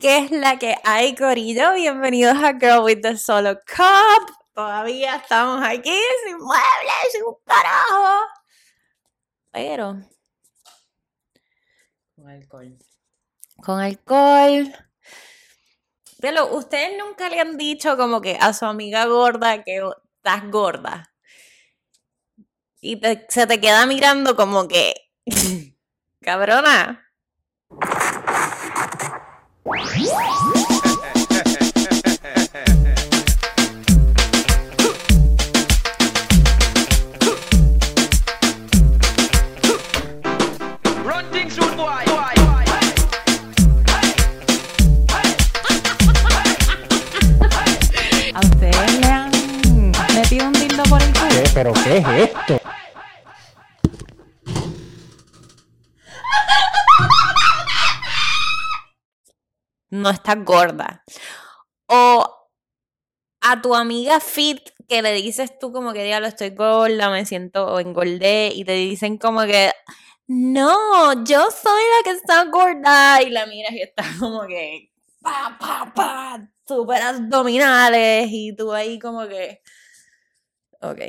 ¿Qué es la que hay, Corillo? Bienvenidos a Girl with the Solo Cup. Todavía estamos aquí sin muebles, sin un carajo. Pero. Con alcohol. Con alcohol. Pero ustedes nunca le han dicho como que a su amiga gorda que estás gorda. Y se te queda mirando como que. Cabrona. ¿A ustedes le han metido un dildo por el culo? ¿Pero qué es esto? No estás gorda. O a tu amiga fit que le dices tú como que diablo estoy gorda, me siento o engordé y te dicen como que no, yo soy la que está gorda y la miras y está como que pa pa pa super abdominales y tú ahí como que ok.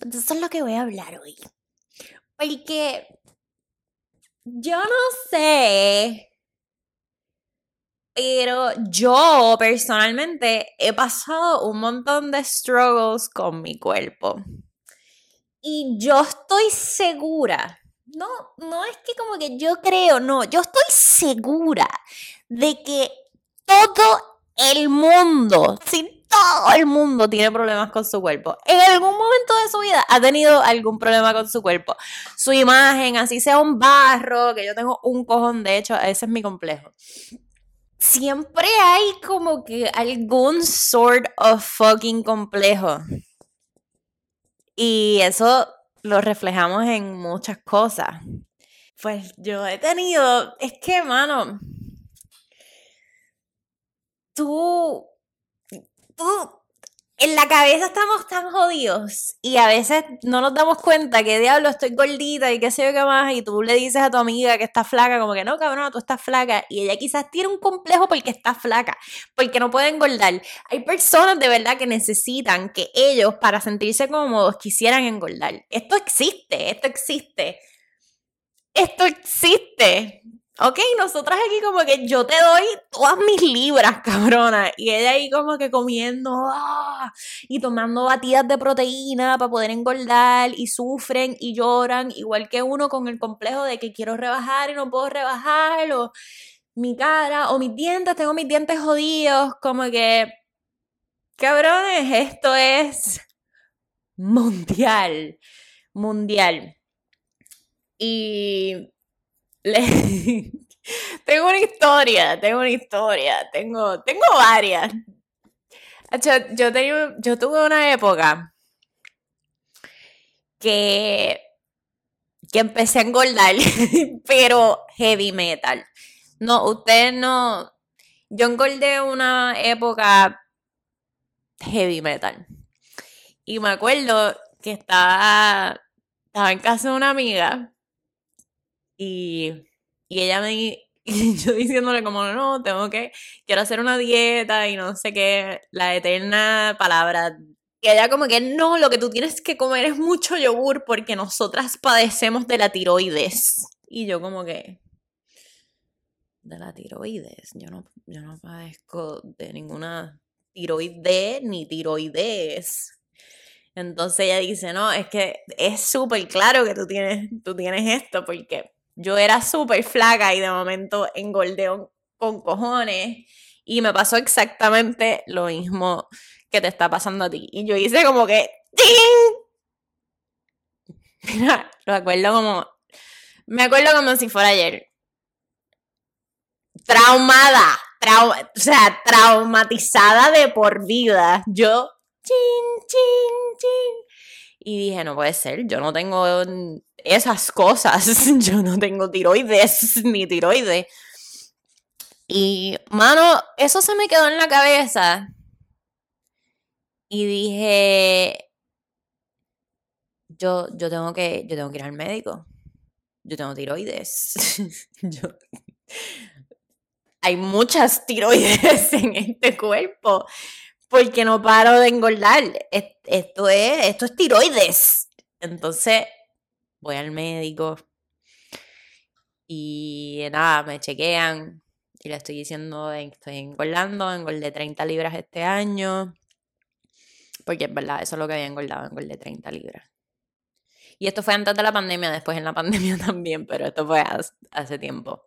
Pues eso es lo que voy a hablar hoy. Porque yo no sé pero yo personalmente he pasado un montón de struggles con mi cuerpo. Y yo estoy segura, no, no es que como que yo creo, no, yo estoy segura de que todo el mundo, sí, todo el mundo tiene problemas con su cuerpo. En algún momento de su vida ha tenido algún problema con su cuerpo. Su imagen, así sea un barro, que yo tengo un cojón, de hecho, ese es mi complejo siempre hay como que algún sort of fucking complejo. Y eso lo reflejamos en muchas cosas. Pues yo he tenido, es que, mano, tú, tú en la cabeza estamos tan jodidos y a veces no nos damos cuenta que diablo estoy gordita y qué sé yo qué más y tú le dices a tu amiga que está flaca como que no cabrón tú estás flaca y ella quizás tiene un complejo porque está flaca porque no puede engordar. Hay personas de verdad que necesitan que ellos para sentirse cómodos quisieran engordar. Esto existe esto existe. Esto existe Ok, nosotras aquí como que yo te doy todas mis libras, cabrona. Y ella ahí como que comiendo ¡ah! y tomando batidas de proteína para poder engordar y sufren y lloran, igual que uno con el complejo de que quiero rebajar y no puedo rebajar, o mi cara, o mis dientes, tengo mis dientes jodidos, como que, cabrones, esto es mundial, mundial. Y tengo una historia, tengo una historia, tengo, tengo varias. Yo, tuve una época que, que empecé a engordar, pero heavy metal. No, usted no. Yo engordé una época heavy metal. Y me acuerdo que estaba, estaba en casa de una amiga y, ella me, yo diciéndole como, no, tengo que, quiero hacer una dieta y no sé qué, la eterna palabra. Y ella como que, no, lo que tú tienes que comer es mucho yogur porque nosotras padecemos de la tiroides. Y yo como que, de la tiroides, yo no, yo no padezco de ninguna tiroide ni tiroides. Entonces ella dice, no, es que es súper claro que tú tienes, tú tienes esto porque yo era súper flaca y de momento engordé con cojones. Y me pasó exactamente lo mismo que te está pasando a ti. Y yo hice como que. ¡Ting! Mira, lo acuerdo como. Me acuerdo como si fuera ayer. Traumada. o sea, traumatizada de por vida. Yo. Chin, chin, chin. Y dije, no puede ser, yo no tengo esas cosas. Yo no tengo tiroides ni tiroides. Y, mano, eso se me quedó en la cabeza. Y dije, yo, yo, tengo, que, yo tengo que ir al médico. Yo tengo tiroides. hay muchas tiroides en este cuerpo porque no paro de engordar. Esto es, esto es tiroides. Entonces, voy al médico y nada, me chequean y le estoy diciendo que estoy engordando, engordé 30 libras este año. Porque es verdad, eso es lo que había engordado, engordé 30 libras. Y esto fue antes de la pandemia, después en la pandemia también, pero esto fue hace tiempo.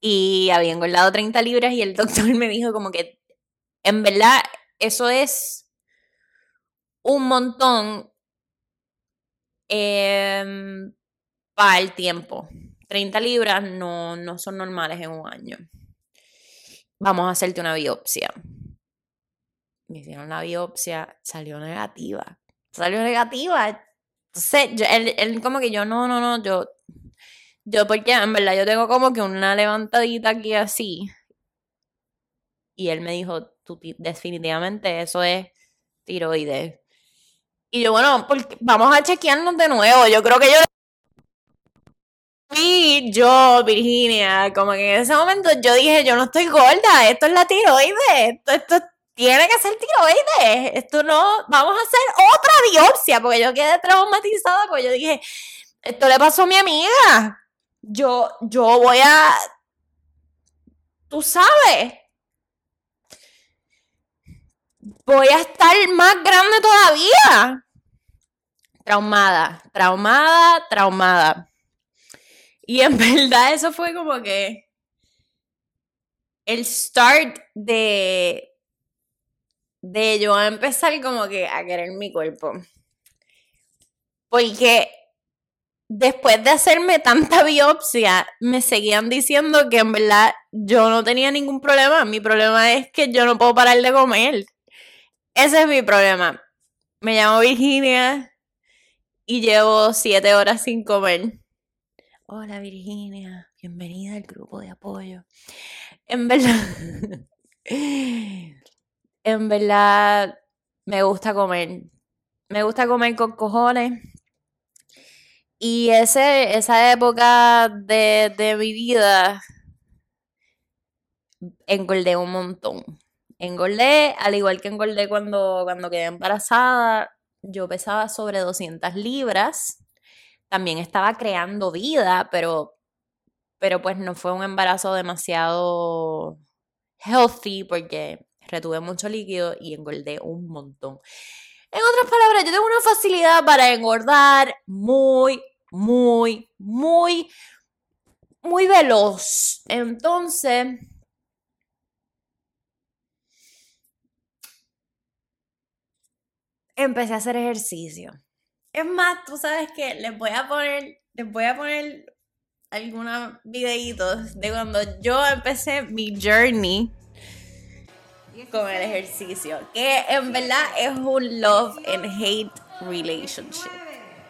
Y había engordado 30 libras y el doctor me dijo como que, en verdad, eso es un montón em, para el tiempo. 30 libras no, no son normales en un año. Vamos a hacerte una biopsia. Me hicieron la biopsia, salió negativa. Salió negativa. Entonces, él, como que yo, no, no, no, yo, yo porque en verdad yo tengo como que una levantadita aquí así. Y él me dijo, tú definitivamente eso es tiroides. Y yo, bueno, vamos a chequearnos de nuevo. Yo creo que yo y yo, Virginia, como que en ese momento yo dije, yo no estoy gorda, esto es la tiroides, esto, tiene que ser tiroides, esto no, vamos a hacer otra biopsia, porque yo quedé traumatizada, porque yo dije, esto le pasó a mi amiga, yo, yo voy a, tú sabes, voy a estar más grande todavía. Traumada, traumada, traumada. Y en verdad eso fue como que el start de, de yo a empezar como que a querer mi cuerpo. Porque después de hacerme tanta biopsia, me seguían diciendo que en verdad yo no tenía ningún problema. Mi problema es que yo no puedo parar de comer. Ese es mi problema. Me llamo Virginia y llevo siete horas sin comer. Hola Virginia, bienvenida al grupo de apoyo. En verdad, en verdad me gusta comer. Me gusta comer con cojones. Y ese, esa época de, de mi vida engordé un montón. Engordé, al igual que engordé cuando, cuando quedé embarazada. Yo pesaba sobre 200 libras también estaba creando vida, pero, pero pues no fue un embarazo demasiado healthy porque retuve mucho líquido y engordé un montón. En otras palabras, yo tengo una facilidad para engordar muy, muy, muy, muy veloz. Entonces, empecé a hacer ejercicio. Es más, tú sabes que les voy a poner, les voy a poner algunos videitos de cuando yo empecé mi journey con el ejercicio, que en verdad es un love and hate relationship.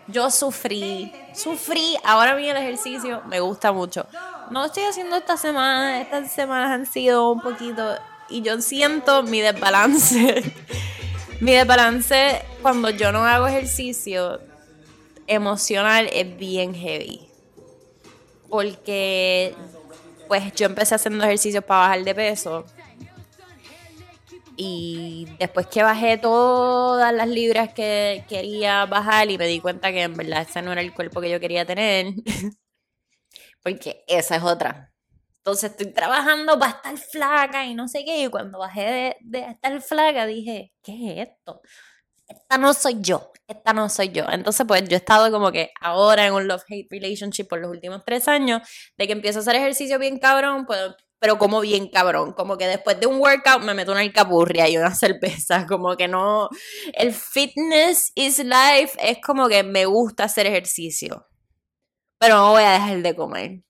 Yo sufrí, sufrí, ahora a mí el ejercicio me gusta mucho. No estoy haciendo esta semana, estas semanas han sido un poquito y yo siento mi desbalance Mi desbalance cuando yo no hago ejercicio emocional es bien heavy. Porque pues yo empecé haciendo ejercicios para bajar de peso. Y después que bajé todas las libras que quería bajar y me di cuenta que en verdad ese no era el cuerpo que yo quería tener. porque esa es otra. Entonces estoy trabajando para estar flaca y no sé qué. Y cuando bajé de, estar flaca dije, ¿qué es esto? Esta no soy yo, esta no soy yo. Entonces, pues yo he estado como que ahora en un love-hate relationship por los últimos tres años, de que empiezo a hacer ejercicio bien cabrón, pues, pero como bien cabrón. Como que después de un workout me meto una alcapurria y una cerveza. Como que no. El fitness is life es como que me gusta hacer ejercicio. Pero no voy a dejar de comer.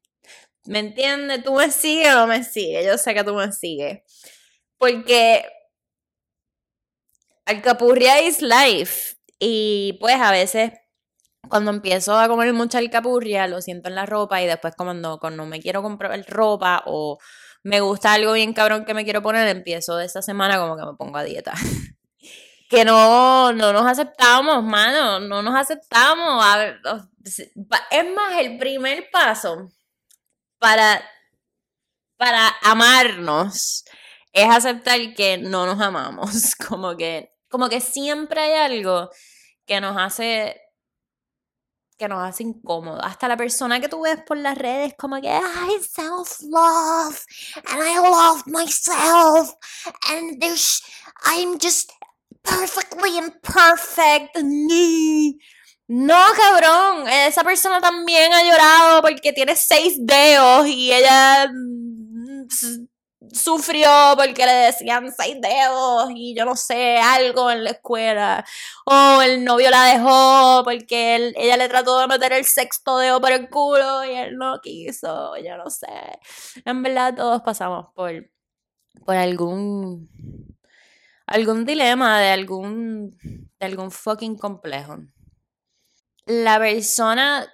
¿Me entiendes? ¿Tú me sigues o no me sigues? Yo sé que tú me sigues. Porque alcapurria is life. Y pues a veces cuando empiezo a comer mucha alcapurria lo siento en la ropa y después cuando, cuando me quiero comprar ropa o me gusta algo bien cabrón que me quiero poner, empiezo de esta semana como que me pongo a dieta. que no, no nos aceptamos, mano, no nos aceptamos. Es más, el primer paso para para amarnos es aceptar que no nos amamos. Como que, como que siempre hay algo que nos hace que nos hace incómodo. Hasta la persona que tú ves por las redes, como que I self-love and I love myself and there's I'm just perfectly imperfect. No, cabrón, esa persona también ha llorado porque tiene seis dedos y ella mm, sufrió porque le decían seis dedos y yo no sé, algo en la escuela. O el novio la dejó porque ella le trató de meter el sexto dedo por el culo y él no quiso, yo no sé. En verdad todos pasamos por, por algún, algún dilema de algún, de algún fucking complejo. La persona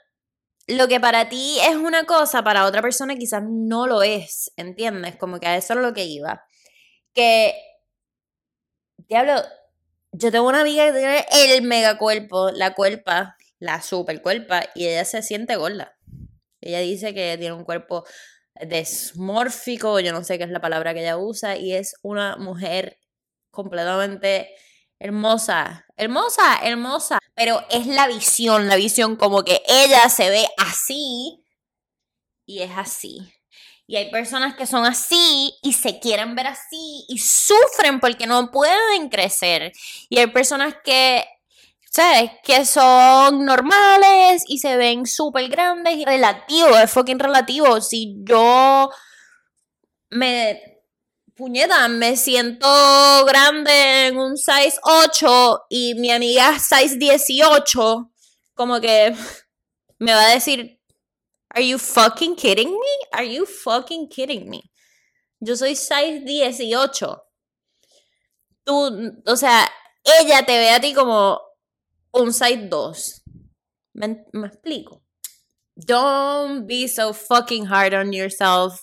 lo que para ti es una cosa, para otra persona quizás no lo es, ¿entiendes? Como que a eso es lo que iba. Que, diablo, yo tengo una amiga que tiene el mega cuerpo, la cuerpa, la super cuerpa, y ella se siente gorda. Ella dice que tiene un cuerpo desmórfico, yo no sé qué es la palabra que ella usa, y es una mujer completamente hermosa, hermosa, hermosa. Pero es la visión, la visión como que ella se ve así y es así. Y hay personas que son así y se quieren ver así y sufren porque no pueden crecer. Y hay personas que, ¿sabes? Que son normales y se ven súper grandes y relativo, es fucking relativo. Si yo me puñeta, me siento grande en un size 8 y mi amiga size 18, como que me va a decir, ¿Are you fucking kidding me? ¿Are you fucking kidding me? Yo soy size 18. Tú, o sea, ella te ve a ti como un size 2. ¿Me, me explico? Don't be so fucking hard on yourself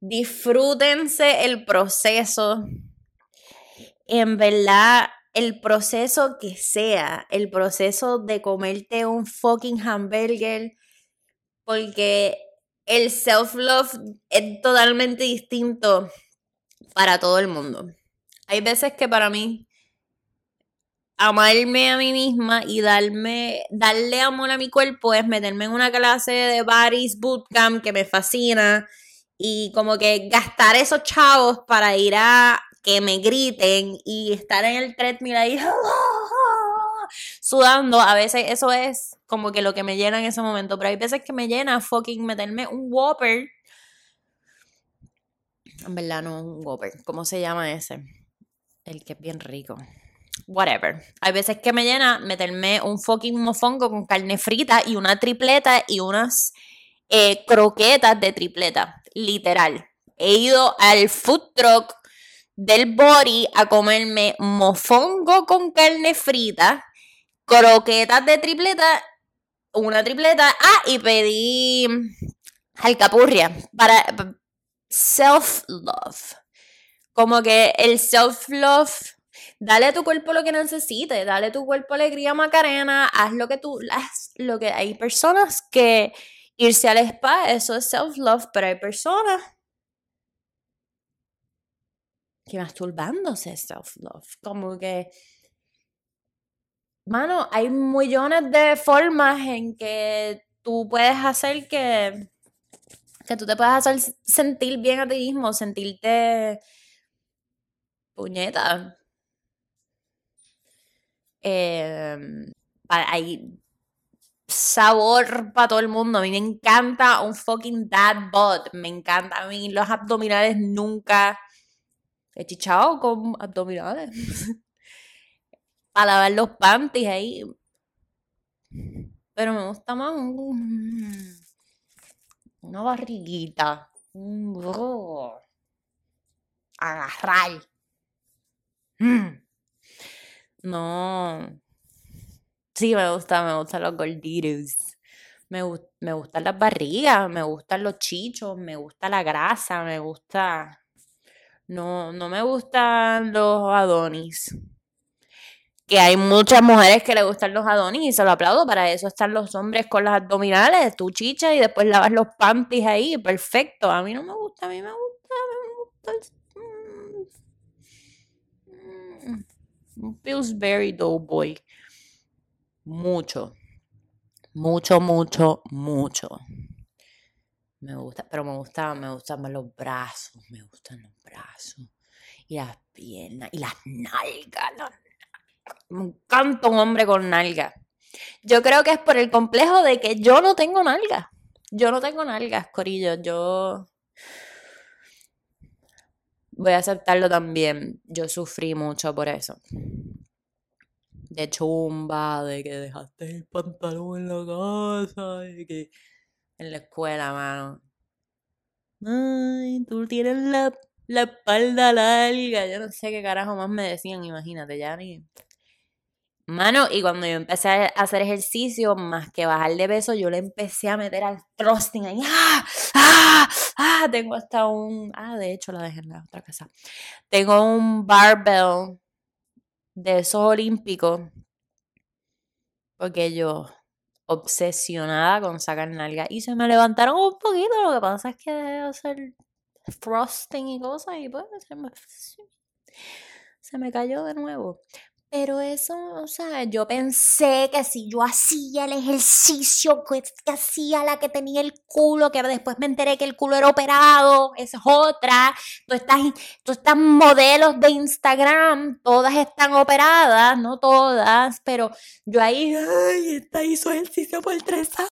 disfrútense el proceso. En verdad, el proceso que sea, el proceso de comerte un fucking hamburger, porque el self-love es totalmente distinto para todo el mundo. Hay veces que para mí amarme a mí misma y darme, darle amor a mi cuerpo es meterme en una clase de Body's Bootcamp que me fascina y como que gastar esos chavos para ir a que me griten y estar en el treadmill ahí sudando, a veces eso es como que lo que me llena en ese momento, pero hay veces que me llena fucking meterme un Whopper. En verdad no un Whopper, ¿cómo se llama ese? El que es bien rico. Whatever. Hay veces que me llena meterme un fucking mofongo con carne frita y una tripleta y unas eh, croquetas de tripleta literal. He ido al food truck del Body a comerme mofongo con carne frita, croquetas de tripleta, una tripleta, ah, y pedí alcapurria para self-love. Como que el self-love, dale a tu cuerpo lo que necesite, dale a tu cuerpo alegría Macarena, haz lo que tú, haz lo que hay personas que irse al spa, eso es self-love, pero hay personas que masturbándose es self-love. Como que, mano, hay millones de formas en que tú puedes hacer que, que tú te puedas hacer sentir bien a ti mismo, sentirte puñeta. Eh, hay sabor para todo el mundo. A mí me encanta un fucking dad bod. Me encanta. A mí los abdominales nunca he chichado con abdominales. para lavar los panties ahí. Pero me gusta más un, una barriguita. Un agarrar. Mm. No. Sí, me gusta, me gustan los gorditos. Me, me gustan las barrigas, me gustan los chichos, me gusta la grasa, me gusta. No, no me gustan los adonis. que hay muchas mujeres que le gustan los adonis y se lo aplaudo. Para eso están los hombres con las abdominales, tu chicha y después lavas los panties ahí. Perfecto. A mí no me gusta, a mí me gusta, me gusta. Mm, mm, Pillsbury Doughboy. Mucho. Mucho, mucho, mucho. Me gusta, pero me gusta, me gustan más los brazos, me gustan los brazos y las piernas y las nalgas, me encanta un hombre con nalgas. Yo creo que es por el complejo de que yo no tengo nalgas. Yo no tengo nalgas, Corillo. Yo voy a aceptarlo también. Yo sufrí mucho por eso. De chumba, de que dejaste el pantalón en la casa, de que en la escuela, mano. Ay, tú tienes la, la espalda larga. Yo no sé qué carajo más me decían, imagínate, ya ni. Mano, y cuando yo empecé a hacer ejercicio, más que bajar de peso, yo le empecé a meter al thrusting ahí. ¡Ah! ¡Ah! ¡Ah! Tengo hasta un. Ah, de hecho, la dejé en la otra casa. Tengo un barbell de esos olímpicos. Porque yo, obsesionada con sacar nalga. Y se me levantaron un poquito. Lo que pasa es que dejé hacer thrusting y cosas. Y pues se me, se me cayó de nuevo. Pero eso, o sea, yo pensé que si yo hacía el ejercicio que, hacía la que tenía el culo, que después me enteré que el culo era operado, esa es otra. Todas estas, todas estas modelos de Instagram, todas están operadas, no todas, pero yo ahí, ay, esta hizo ejercicio por tres años.